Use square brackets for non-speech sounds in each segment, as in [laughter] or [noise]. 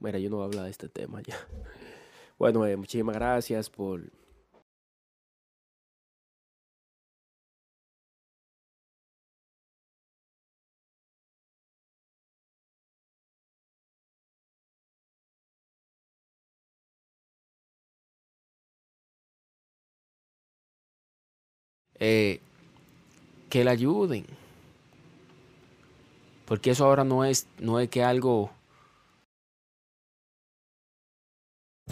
Mira, yo no voy a hablar de este tema ya. [laughs] Bueno, eh, muchísimas gracias por... Eh, que le ayuden. Porque eso ahora no es, no es que algo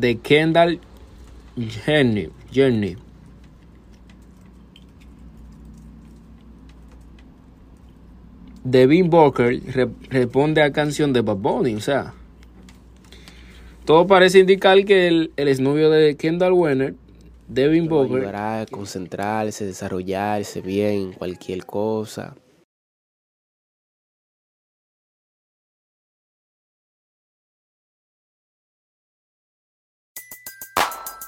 De Kendall Jenny. Jenny. Devin Booker re- responde a canción de Bad Bunny, o sea. Todo parece indicar que el, el exnovio de Kendall Wenner, Devin Booker, ayudará a concentrarse, desarrollarse bien en cualquier cosa.